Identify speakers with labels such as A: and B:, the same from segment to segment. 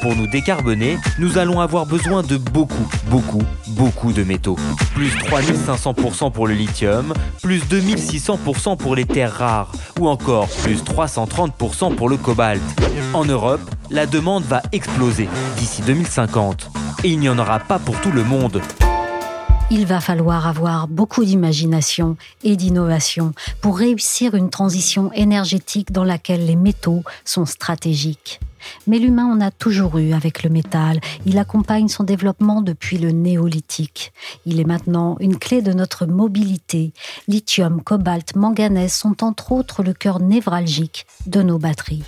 A: Pour nous décarboner, nous allons avoir besoin de beaucoup, beaucoup, beaucoup de métaux. Plus 3500% pour le lithium, plus 2600% pour les terres rares, ou encore plus 330% pour le cobalt. En Europe, la demande va exploser d'ici 2050. Et il n'y en aura pas pour tout le monde.
B: Il va falloir avoir beaucoup d'imagination et d'innovation pour réussir une transition énergétique dans laquelle les métaux sont stratégiques. Mais l'humain en a toujours eu avec le métal. Il accompagne son développement depuis le néolithique. Il est maintenant une clé de notre mobilité. Lithium, cobalt, manganèse sont entre autres le cœur névralgique de nos batteries.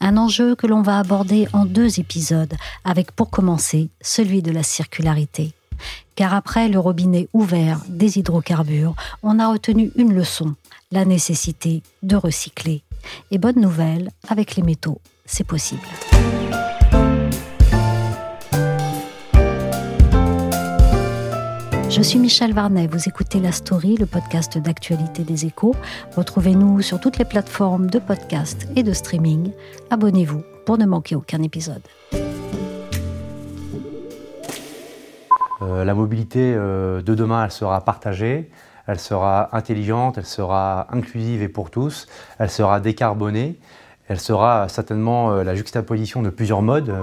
B: Un enjeu que l'on va aborder en deux épisodes, avec pour commencer celui de la circularité. Car après le robinet ouvert des hydrocarbures, on a retenu une leçon, la nécessité de recycler. Et bonne nouvelle, avec les métaux, c'est possible. Je suis Michel Varnet, vous écoutez La Story, le podcast d'actualité des échos. Retrouvez-nous sur toutes les plateformes de podcast et de streaming. Abonnez-vous pour ne manquer aucun épisode.
C: Euh, la mobilité euh, de demain, elle sera partagée, elle sera intelligente, elle sera inclusive et pour tous, elle sera décarbonée, elle sera certainement euh, la juxtaposition de plusieurs modes.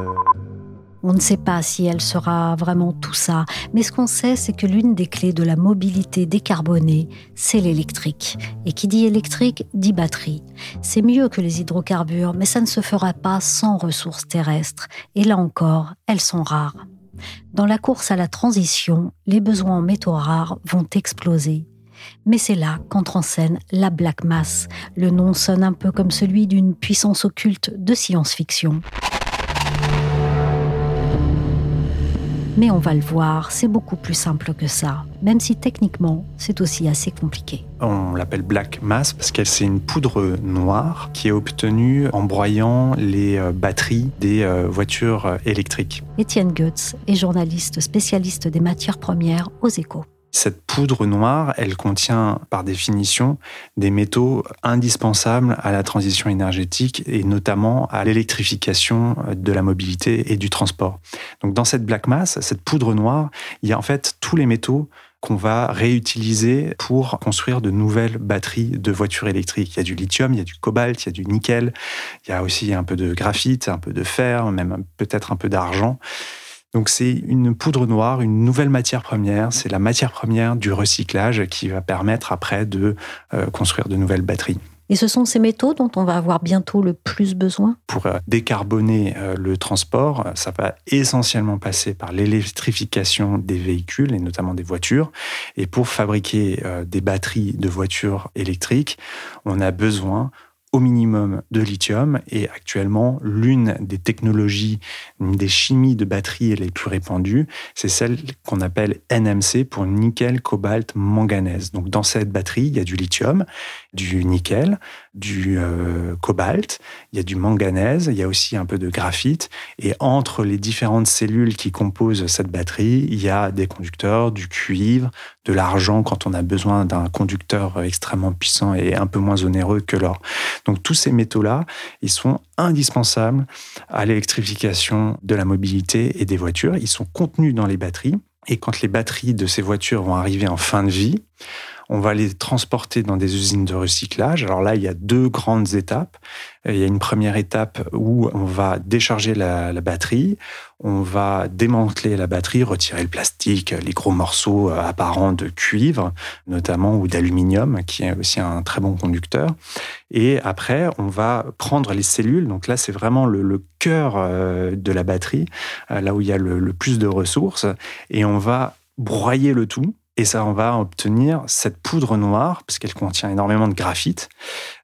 B: On ne sait pas si elle sera vraiment tout ça, mais ce qu'on sait, c'est que l'une des clés de la mobilité décarbonée, c'est l'électrique. Et qui dit électrique, dit batterie. C'est mieux que les hydrocarbures, mais ça ne se fera pas sans ressources terrestres. Et là encore, elles sont rares. Dans la course à la transition, les besoins en métaux rares vont exploser. Mais c'est là qu'entre en scène la Black Mass. Le nom sonne un peu comme celui d'une puissance occulte de science-fiction. Mais on va le voir, c'est beaucoup plus simple que ça, même si techniquement c'est aussi assez compliqué.
D: On l'appelle black mass parce que c'est une poudre noire qui est obtenue en broyant les euh, batteries des euh, voitures euh, électriques.
B: Étienne Goetz est journaliste spécialiste des matières premières aux échos.
D: Cette poudre noire, elle contient par définition des métaux indispensables à la transition énergétique et notamment à l'électrification de la mobilité et du transport. Donc dans cette black mass, cette poudre noire, il y a en fait tous les métaux qu'on va réutiliser pour construire de nouvelles batteries de voitures électriques. Il y a du lithium, il y a du cobalt, il y a du nickel, il y a aussi un peu de graphite, un peu de fer, même peut-être un peu d'argent. Donc c'est une poudre noire, une nouvelle matière première, c'est la matière première du recyclage qui va permettre après de euh, construire de nouvelles batteries.
B: Et ce sont ces métaux dont on va avoir bientôt le plus besoin?
D: Pour euh, décarboner euh, le transport, ça va essentiellement passer par l'électrification des véhicules et notamment des voitures. Et pour fabriquer des batteries de voitures électriques, on a besoin au minimum de lithium et actuellement l'une des technologies, des chimies de batterie les plus répandues, c'est celle qu'on appelle NMC pour nickel, cobalt, manganèse. Donc dans cette batterie, il y a du lithium, du nickel, du euh, cobalt, il y a du manganèse, il y a aussi un peu de graphite et entre les différentes cellules qui composent cette batterie, il y a des conducteurs, du cuivre, de l'argent quand on a besoin d'un conducteur extrêmement puissant et un peu moins onéreux que l'or. Donc tous ces métaux-là, ils sont indispensables à l'électrification de la mobilité et des voitures. Ils sont contenus dans les batteries. Et quand les batteries de ces voitures vont arriver en fin de vie, on va les transporter dans des usines de recyclage. Alors là, il y a deux grandes étapes. Il y a une première étape où on va décharger la, batterie, on va démanteler la batterie, retirer le plastique, les gros morceaux apparents de cuivre, notamment, ou d'aluminium, qui est aussi un très bon conducteur. Et après, on va prendre les cellules. Donc là, c'est vraiment le, cœur euh, de la batterie, euh, là où il y a le plus de ressources. Et on va broyer le tout Et ça, on va obtenir cette poudre noire, parce qu'elle contient énormément de graphite,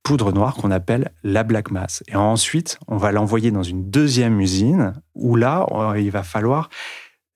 D: poudre noire qu'on appelle la black mass. Et ensuite, on va l'envoyer dans une deuxième usine, où là, il va falloir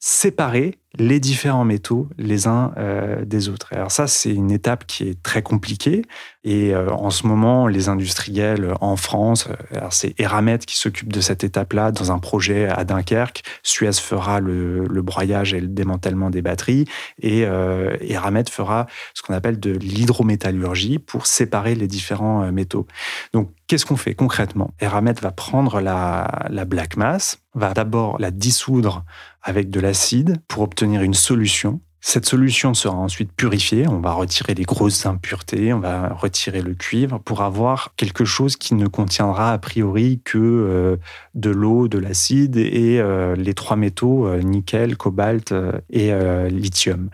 D: séparer les différents métaux les uns euh, des autres. Alors ça, c'est une étape qui est très compliquée. Et euh, en ce moment, les industriels en France, euh, c'est Eramet qui s'occupe de cette étape-là dans un projet à Dunkerque. Suez fera le, broyage et le démantèlement des batteries. Et Eramet fera ce qu'on appelle de l'hydrométallurgie pour séparer les différents métaux. Donc, qu'est-ce qu'on fait concrètement? Eramet va prendre la, la black mass, va d'abord la dissoudre avec de l'acide pour obtenir une solution. Cette solution sera ensuite purifiée, on va retirer les grosses impuretés, on va retirer le cuivre pour avoir quelque chose qui ne contiendra a priori que euh, de l'eau, de l'acide et euh, les trois métaux, euh, nickel, cobalt et lithium.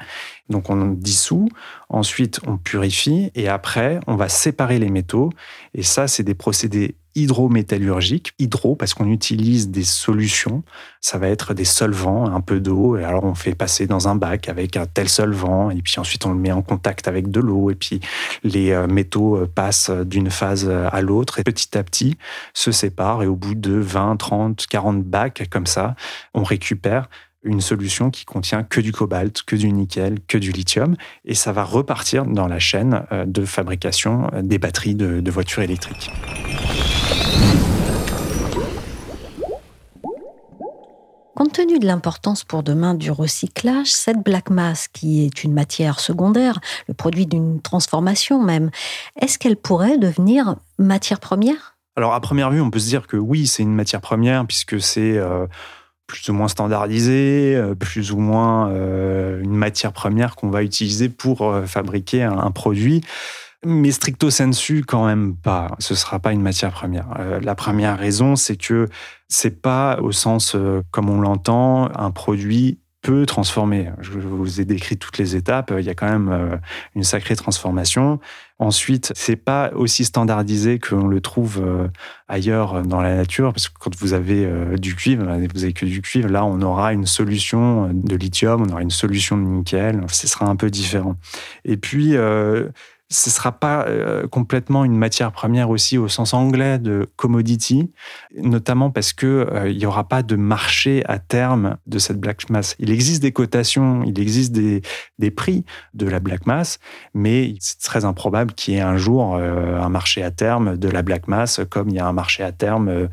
D: Donc on dissout, ensuite on purifie et après on va séparer les métaux. Et ça, c'est des procédés hydrométallurgique, hydro parce qu'on utilise des solutions, ça va être des solvants, un peu d'eau, et alors on fait passer dans un bac avec un tel solvant, et puis ensuite on le met en contact avec de l'eau, et puis les euh, métaux euh, passent d'une phase à l'autre, et petit à petit se séparent, et au bout de 20, 30, 40 bacs comme ça, on récupère une solution qui contient que du cobalt, que du nickel, que du lithium, et ça va repartir dans la chaîne euh, de fabrication des batteries de, voitures électriques.
B: Compte tenu de l'importance pour demain du recyclage, cette black mass, qui est une matière secondaire, le produit d'une transformation même, est-ce qu'elle pourrait devenir matière première?
D: Alors à première vue, on peut se dire que oui, c'est une matière première puisque c'est euh, plus ou moins standardisé, euh, plus ou moins euh, une matière première qu'on va utiliser pour fabriquer un, produit. Mais stricto sensu, quand même pas. Ce sera pas une matière première. la première raison, c'est que c'est pas au sens comme on l'entend un produit peut transformer. Je vous ai décrit toutes les étapes. Il y a quand même une sacrée transformation. Ensuite, c'est pas aussi standardisé que l'on le trouve euh, ailleurs dans la nature, parce que quand vous avez euh, du cuivre, vous avez que du cuivre, là, on aura une solution de lithium, on aura une solution de nickel, ce sera un peu différent. Et puis, euh, ce ne sera pas euh, complètement une matière première aussi au sens anglais de commodity, notamment parce qu'il euh, n'y aura pas de marché à terme de cette black mass. Il existe des cotations, il existe des, des prix de la black mass, mais c'est très improbable qu'il y ait un jour euh, un marché à terme de la black mass, comme il y a un marché à terme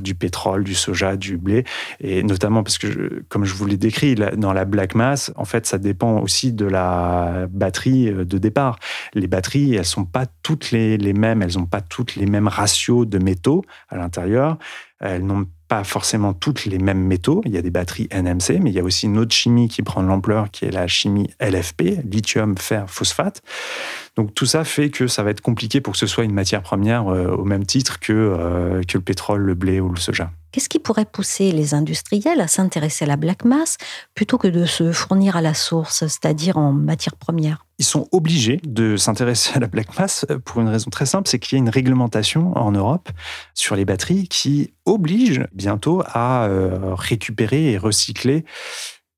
D: du pétrole, du soja, du blé, et notamment parce que, comme je vous l'ai décrit, dans la black mass, en fait, ça dépend aussi de la batterie de départ. Batteries, elles sont pas toutes les, mêmes, elles n'ont pas toutes les mêmes ratios de métaux à l'intérieur. Elles n'ont pas forcément toutes les mêmes métaux. Il y a des batteries NMC, mais il y a aussi une autre chimie qui prend de l'ampleur, qui est la chimie LFP, lithium, fer, phosphate. Donc tout ça fait que ça va être compliqué pour que ce soit une matière première euh, au même titre que, euh, que le pétrole, le blé ou le soja.
B: Qu'est-ce qui pourrait pousser les industriels à s'intéresser à la black mass plutôt que de se fournir à la source, c'est-à-dire en matière première
D: Ils sont obligés de s'intéresser à la black mass pour une raison très simple, c'est qu'il y a une réglementation en Europe sur les batteries qui oblige bientôt à euh, récupérer et recycler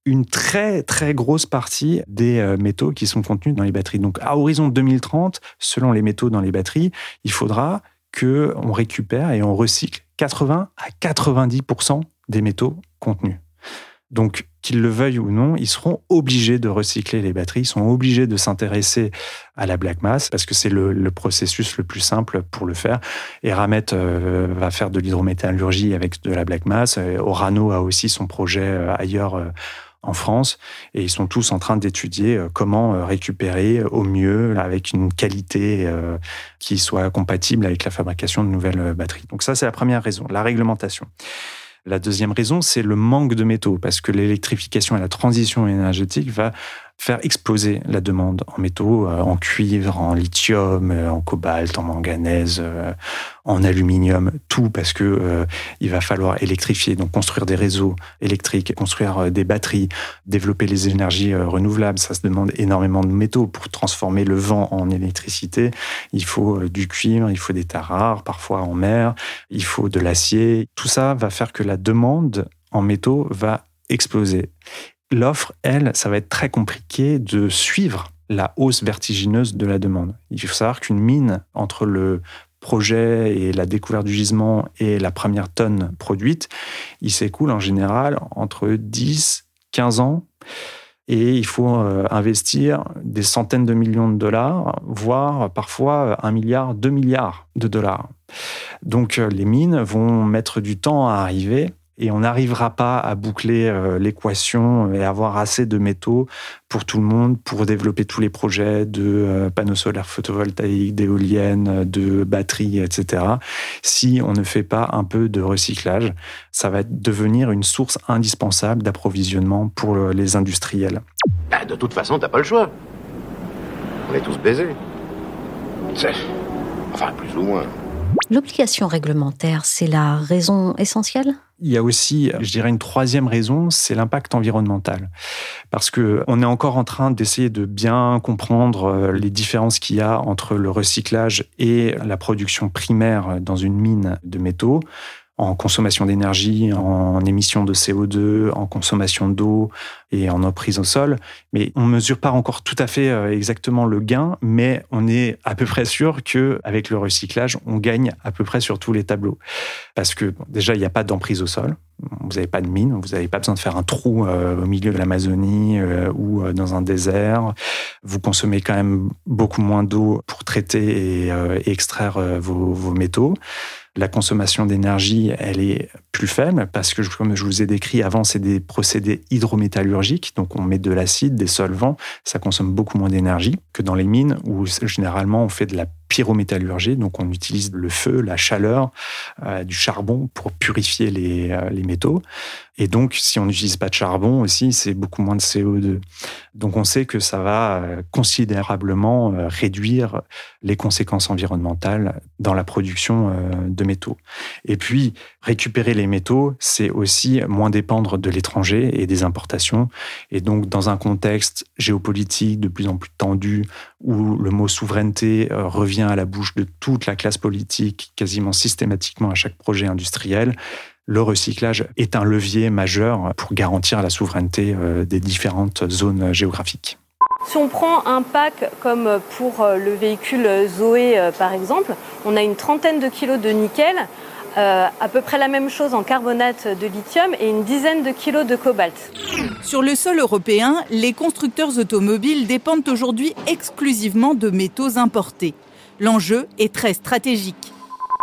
D: une très très grosse partie des euh, métaux qui sont contenus dans les batteries. Donc à horizon 2030, selon les métaux dans les batteries, il faudra que on récupère et on recycle 80 à 90% des métaux contenus. Donc, qu'ils le veuillent ou non, ils seront obligés de recycler les batteries, ils sont obligés de s'intéresser à la black mass parce que c'est le, processus le plus simple pour le faire. Et Ramet euh, va faire de l'hydrométallurgie avec de la black mass. Orano a aussi son projet euh, ailleurs euh, en France et ils sont tous en train d'étudier euh, comment euh, récupérer au mieux avec une qualité euh, qui soit compatible avec la fabrication de nouvelles batteries. Donc ça, c'est la première raison, la réglementation. La deuxième raison, c'est le manque de métaux, parce que l'électrification et la transition énergétique va faire exploser la demande en métaux, euh, en cuivre, en lithium, euh, en cobalt, en manganèse, euh, en aluminium, tout parce que il va falloir électrifier, donc construire des réseaux électriques, construire des batteries, développer les énergies renouvelables. Ça se demande énormément de métaux pour transformer le vent en électricité. Il faut du cuivre, il faut des terres rares, parfois en mer, il faut de l'acier. Tout ça va faire que la demande en métaux va exploser. L'offre, elle, ça va être très compliqué de suivre la hausse vertigineuse de la demande. Il faut savoir qu'une mine, entre le projet et la découverte du gisement et la première tonne produite, il s'écoule en général entre 10, 15 ans. Et il faut euh, investir des centaines de millions de dollars, voire parfois un milliard, deux milliards de dollars. Donc euh, les mines vont mettre du temps à arriver et on n'arrivera pas à boucler euh, l'équation et avoir assez de métaux pour tout le monde, pour développer tous les projets de euh, panneaux solaires photovoltaïques, d'éoliennes, de batteries, etc. Si on ne fait pas un peu de recyclage, ça va devenir une source indispensable d'approvisionnement pour les industriels.
E: Bah, de toute façon, t'as pas le choix. On est tous baisés. Enfin, plus ou moins.
B: L'obligation réglementaire, c'est la raison essentielle?
D: Il y a aussi, je dirais, une troisième raison, c'est l'impact environnemental. Parce que on est encore en train d'essayer de bien comprendre euh, les différences qu'il y a entre le recyclage et la production primaire dans une mine de métaux en consommation d'énergie, en émissions de CO2, en consommation d'eau et en prise au sol. Mais on ne mesure pas encore tout à fait euh, exactement le gain, mais on est à peu près sûr qu'avec le recyclage, on gagne à peu près sur tous les tableaux. Parce que déjà, il n'y a pas d'emprise au sol. Vous n'avez pas de mine, vous n'avez pas besoin de faire un trou euh, au milieu de l'Amazonie euh, ou dans un désert. Vous consommez quand même beaucoup moins d'eau pour traiter et, extraire vos métaux. La consommation d'énergie, elle est plus faible parce que, comme je vous ai décrit avant, c'est des procédés hydrométallurgiques. Donc, on met de l'acide, des solvants. Ça consomme beaucoup moins d'énergie que dans les mines où généralement on fait de la pyrométallurgie. Donc, on utilise le feu, la chaleur, euh, du charbon pour purifier les, euh, les métaux. Et donc, si on n'utilise pas de charbon aussi, c'est beaucoup moins de CO2. Donc, on sait que ça va euh, considérablement euh, réduire les conséquences environnementales dans la production euh, de métaux. Et puis, récupérer les métaux, c'est aussi moins dépendre de l'étranger et des importations. Et donc, dans un contexte géopolitique de plus en plus tendu, où le mot souveraineté revient à la bouche de toute la classe politique quasiment systématiquement à chaque projet industriel, le recyclage est un levier majeur pour garantir la souveraineté euh, des différentes zones géographiques.
F: Si on prend un pack comme pour euh, le véhicule Zoé euh, par exemple, on a une trentaine de kilos de nickel, à peu près la même chose en carbonate de lithium et une dizaine de kilos de cobalt.
G: Sur le sol européen, les constructeurs automobiles dépendent aujourd'hui exclusivement de métaux importés. L'enjeu est très stratégique.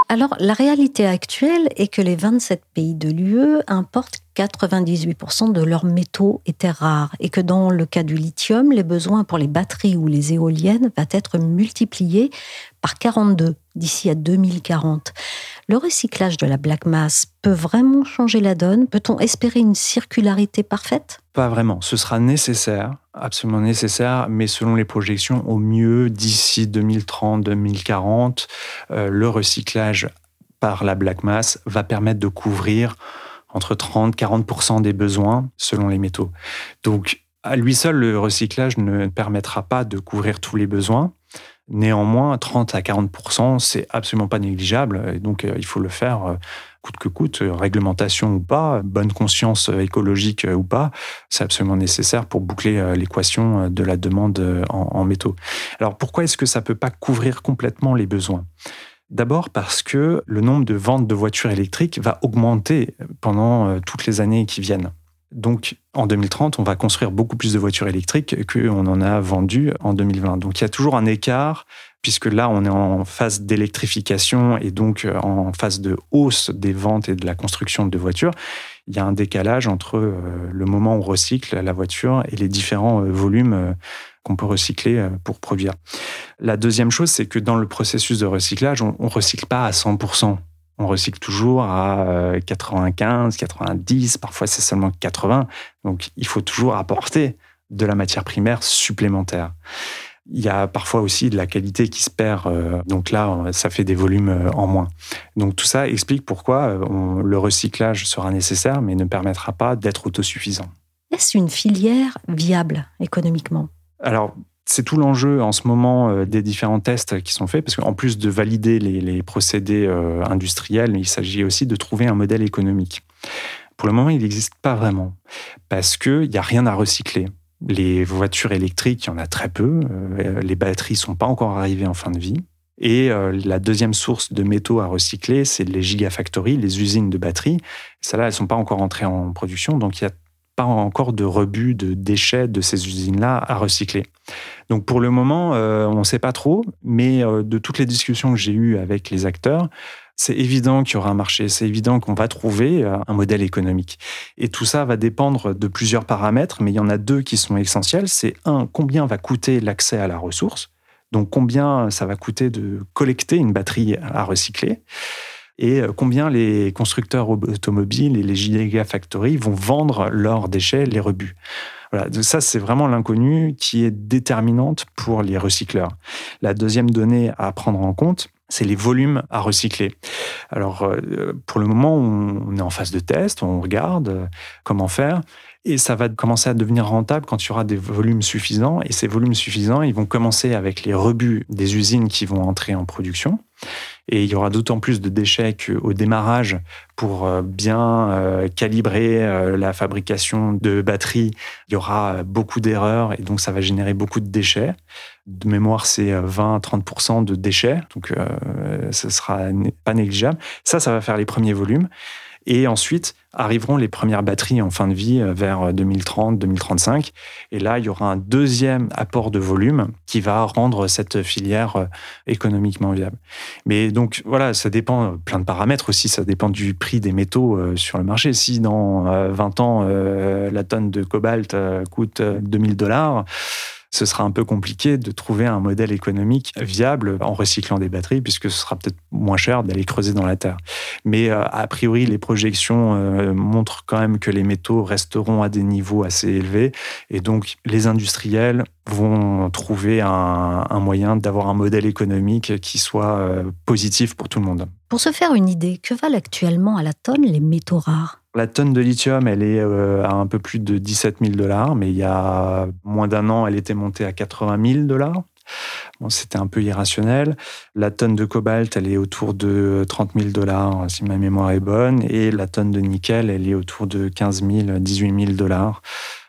B: Alors, la réalité actuelle est que les 27 pays de l'UE importent 98% de leurs métaux terres rares et que dans le cas du lithium, les besoins pour les batteries ou les éoliennes va être multipliés par 42 d'ici à 2040. Le recyclage de la black mass peut vraiment changer la donne? Peut-on espérer une circularité parfaite?
D: Pas vraiment. Ce sera nécessaire, absolument nécessaire, mais selon les projections, au mieux d'ici 2030-2040, euh, le recyclage par la black mass va permettre de couvrir entre 30-40% des besoins selon les métaux. Donc, à lui seul, le recyclage ne permettra pas de couvrir tous les besoins. Néanmoins, 30 à 40 c'est absolument pas négligeable. Et donc, euh, il faut le faire euh, coûte que coûte, euh, réglementation ou pas, bonne conscience écologique ou pas. C'est absolument nécessaire pour boucler l'équation de la demande en, métaux. Alors, pourquoi est-ce que ça peut pas couvrir complètement les besoins? D'abord parce que le nombre de ventes de voitures électriques va augmenter pendant toutes les années qui viennent. Donc, en 2030, on va construire beaucoup plus de voitures électriques qu'on en a vendu en 2020. Donc, il y a toujours un écart, puisque là, on est en phase d'électrification et donc euh, en phase de hausse des ventes et de la construction de voitures. Il y a un décalage entre euh, le moment où on recycle la voiture et les différents euh, volumes qu'on peut recycler pour produire. La deuxième chose, c'est que dans le processus de recyclage, on ne recycle pas à 100% on recycle toujours à 95, euh, 90, parfois c'est seulement 80. Donc il faut toujours apporter de la matière primaire supplémentaire. Il y a parfois aussi de la qualité qui se perd. Euh, donc là, ça fait des volumes euh, en moins. Donc tout ça explique pourquoi le recyclage sera nécessaire, mais ne permettra pas d'être autosuffisant.
B: Est-ce une filière viable économiquement?
D: Alors, c'est tout l'enjeu en ce moment euh, des différents tests qui sont faits, parce qu'en plus de valider les, procédés euh, industriels, il s'agit aussi de trouver un modèle économique. Pour le moment, il n'existe pas vraiment parce qu'il n'y a rien à recycler. Les voitures électriques, il y en a très peu. Euh, les batteries sont pas encore arrivées en fin de vie. Et la deuxième source de métaux à recycler, c'est les gigafactories, les usines de batteries. Celles-là, elles sont pas encore entrées en production, donc il n'y a pas encore de rebut de déchets de ces usines-là à recycler. Donc pour le moment, euh, on ne sait pas trop, mais de toutes les discussions que j'ai eues avec les acteurs, c'est évident qu'il y aura un marché, c'est évident qu'on va trouver euh, un modèle économique. Et tout ça va dépendre de plusieurs paramètres, mais il y en a deux qui sont essentiels. C'est un, combien va coûter l'accès à la ressource donc combien ça va coûter de collecter une batterie à recycler et euh, combien les constructeurs automobiles et les gigafactories vont vendre leurs déchets, les rebuts? Voilà, ça c'est vraiment l'inconnu qui est déterminante pour les recycleurs. La deuxième donnée à prendre en compte, c'est les volumes à recycler. Alors, euh, pour le moment, on est en phase de test, on regarde euh, comment faire. Et ça va commencer à devenir rentable quand il y aura des volumes suffisants. Et ces volumes suffisants, ils vont commencer avec les rebuts des usines qui vont entrer en production. Et il y aura d'autant plus de déchets qu'au démarrage, pour euh, bien euh, calibrer euh, la fabrication de batteries, il y aura beaucoup d'erreurs et donc ça va générer beaucoup de déchets. De mémoire, c'est 20-30% de déchets, donc ce sera pas négligeable. Ça, ça va faire les premiers volumes. Et ensuite arriveront les premières batteries en fin de vie euh, vers 2030-2035. Euh, Et là, il y aura un deuxième apport de volume qui va rendre cette filière euh, économiquement viable. Mais donc voilà, ça dépend plein de paramètres aussi. Ça dépend du prix des métaux sur le marché. Si dans 20 ans, la tonne de cobalt coûte 2000 dollars, ce sera un peu compliqué de trouver un modèle économique viable en recyclant des batteries, puisque ce sera peut-être moins cher d'aller creuser dans la terre. Mais euh, a priori, les projections euh, montrent quand même que les métaux resteront à des niveaux assez élevés, et donc les industriels vont trouver un, moyen d'avoir un modèle économique qui soit euh, positif pour tout le monde.
B: Pour se faire une idée, que valent actuellement à la tonne les métaux rares?
D: La tonne de lithium, elle est euh, à un peu plus de 17 000 dollars, mais il y a moins d'un an, elle était montée à 80 000 dollars. Bon, c'était un peu irrationnel. La tonne de cobalt, elle est autour de 30 000 dollars, si ma mémoire est bonne. Et la tonne de nickel, elle est autour de 15 000, 18 000 dollars.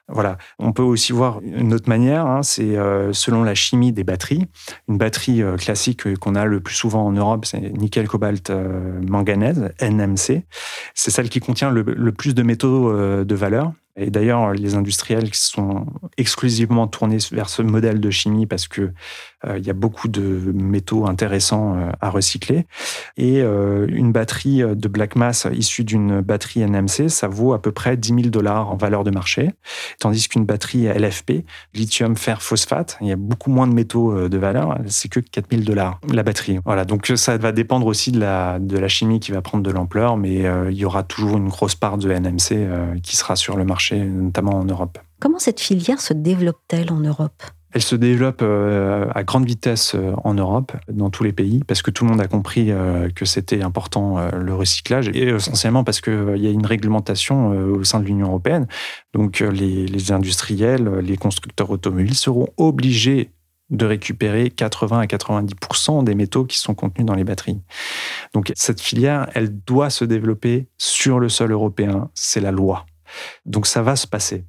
D: Voilà. On peut aussi voir une autre manière, hein, c'est euh, selon la chimie des batteries. Une batterie euh, classique euh, qu'on a le plus souvent en Europe, c'est nickel, cobalt, manganèse, NMC. C'est celle qui contient le, le plus de métaux de valeur. Et d'ailleurs, les industriels qui sont exclusivement tournés vers ce modèle de chimie parce que euh, il y a beaucoup de métaux intéressants euh, à recycler. Et euh, une batterie de black mass issue d'une batterie NMC, ça vaut à peu près 10 000 dollars en valeur de marché, tandis qu'une batterie LFP, lithium fer phosphate, il y a beaucoup moins de métaux de valeur, c'est que 4 000 dollars la batterie. Voilà, donc ça va dépendre aussi de la, de la chimie qui va prendre de l'ampleur, mais il y aura toujours une grosse part de NMC qui sera sur le marché, notamment en Europe.
B: Comment cette filière se développe-t-elle en Europe?
D: Elle se développe euh, à grande vitesse euh, en Europe, dans tous les pays, parce que tout le monde a compris euh, que c'était important le recyclage, et essentiellement parce qu'il y a une réglementation au sein de l'Union européenne. Donc les, industriels, les constructeurs automobiles seront obligés de récupérer 80 à 90% des métaux qui sont contenus dans les batteries. Donc cette filière, elle doit se développer sur le sol européen, c'est la loi. Donc ça va se passer.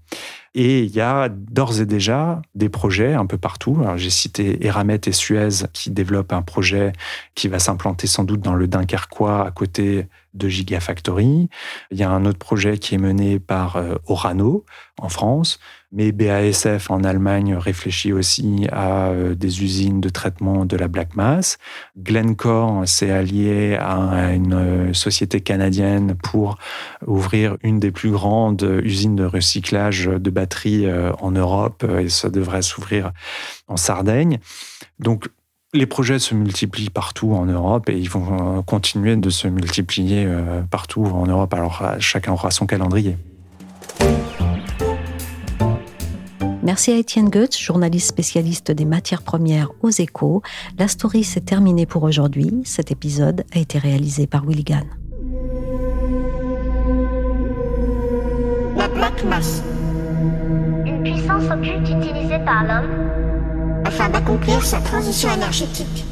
D: Et il y a d'ores et déjà des projets un peu partout. j'ai cité Eramet et Suez qui développent un projet qui va s'implanter sans doute dans le Dunkerquois à côté de Gigafactory. Il y a un autre projet qui est mené par euh, Orano en France, mais BASF en Allemagne réfléchit aussi à euh, des usines de traitement de la black mass. Glencore s'est allié à une euh, société canadienne pour ouvrir une des plus grandes usines de recyclage de batteries en Europe et ça devrait s'ouvrir en Sardaigne. Donc les projets se multiplient partout en Europe et ils vont euh, continuer de se multiplier euh, partout en Europe. Alors chacun aura son calendrier.
B: Merci à Étienne Goetz, journaliste spécialiste des matières premières aux échos. La story s'est terminée pour aujourd'hui. Cet épisode a été réalisé par Willigan.
H: La Black Mass. Une puissance occulte utilisée par l'homme afin d'accomplir sa transition énergétique.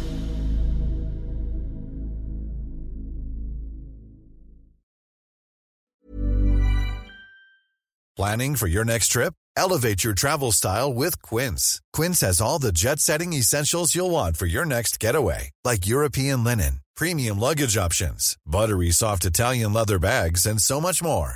I: Planning for your next trip? Elevate your travel style with Quince. Quince has all the jet setting essentials you'll want for your next getaway, like European linen, premium luggage options, buttery soft Italian leather bags, and so much more.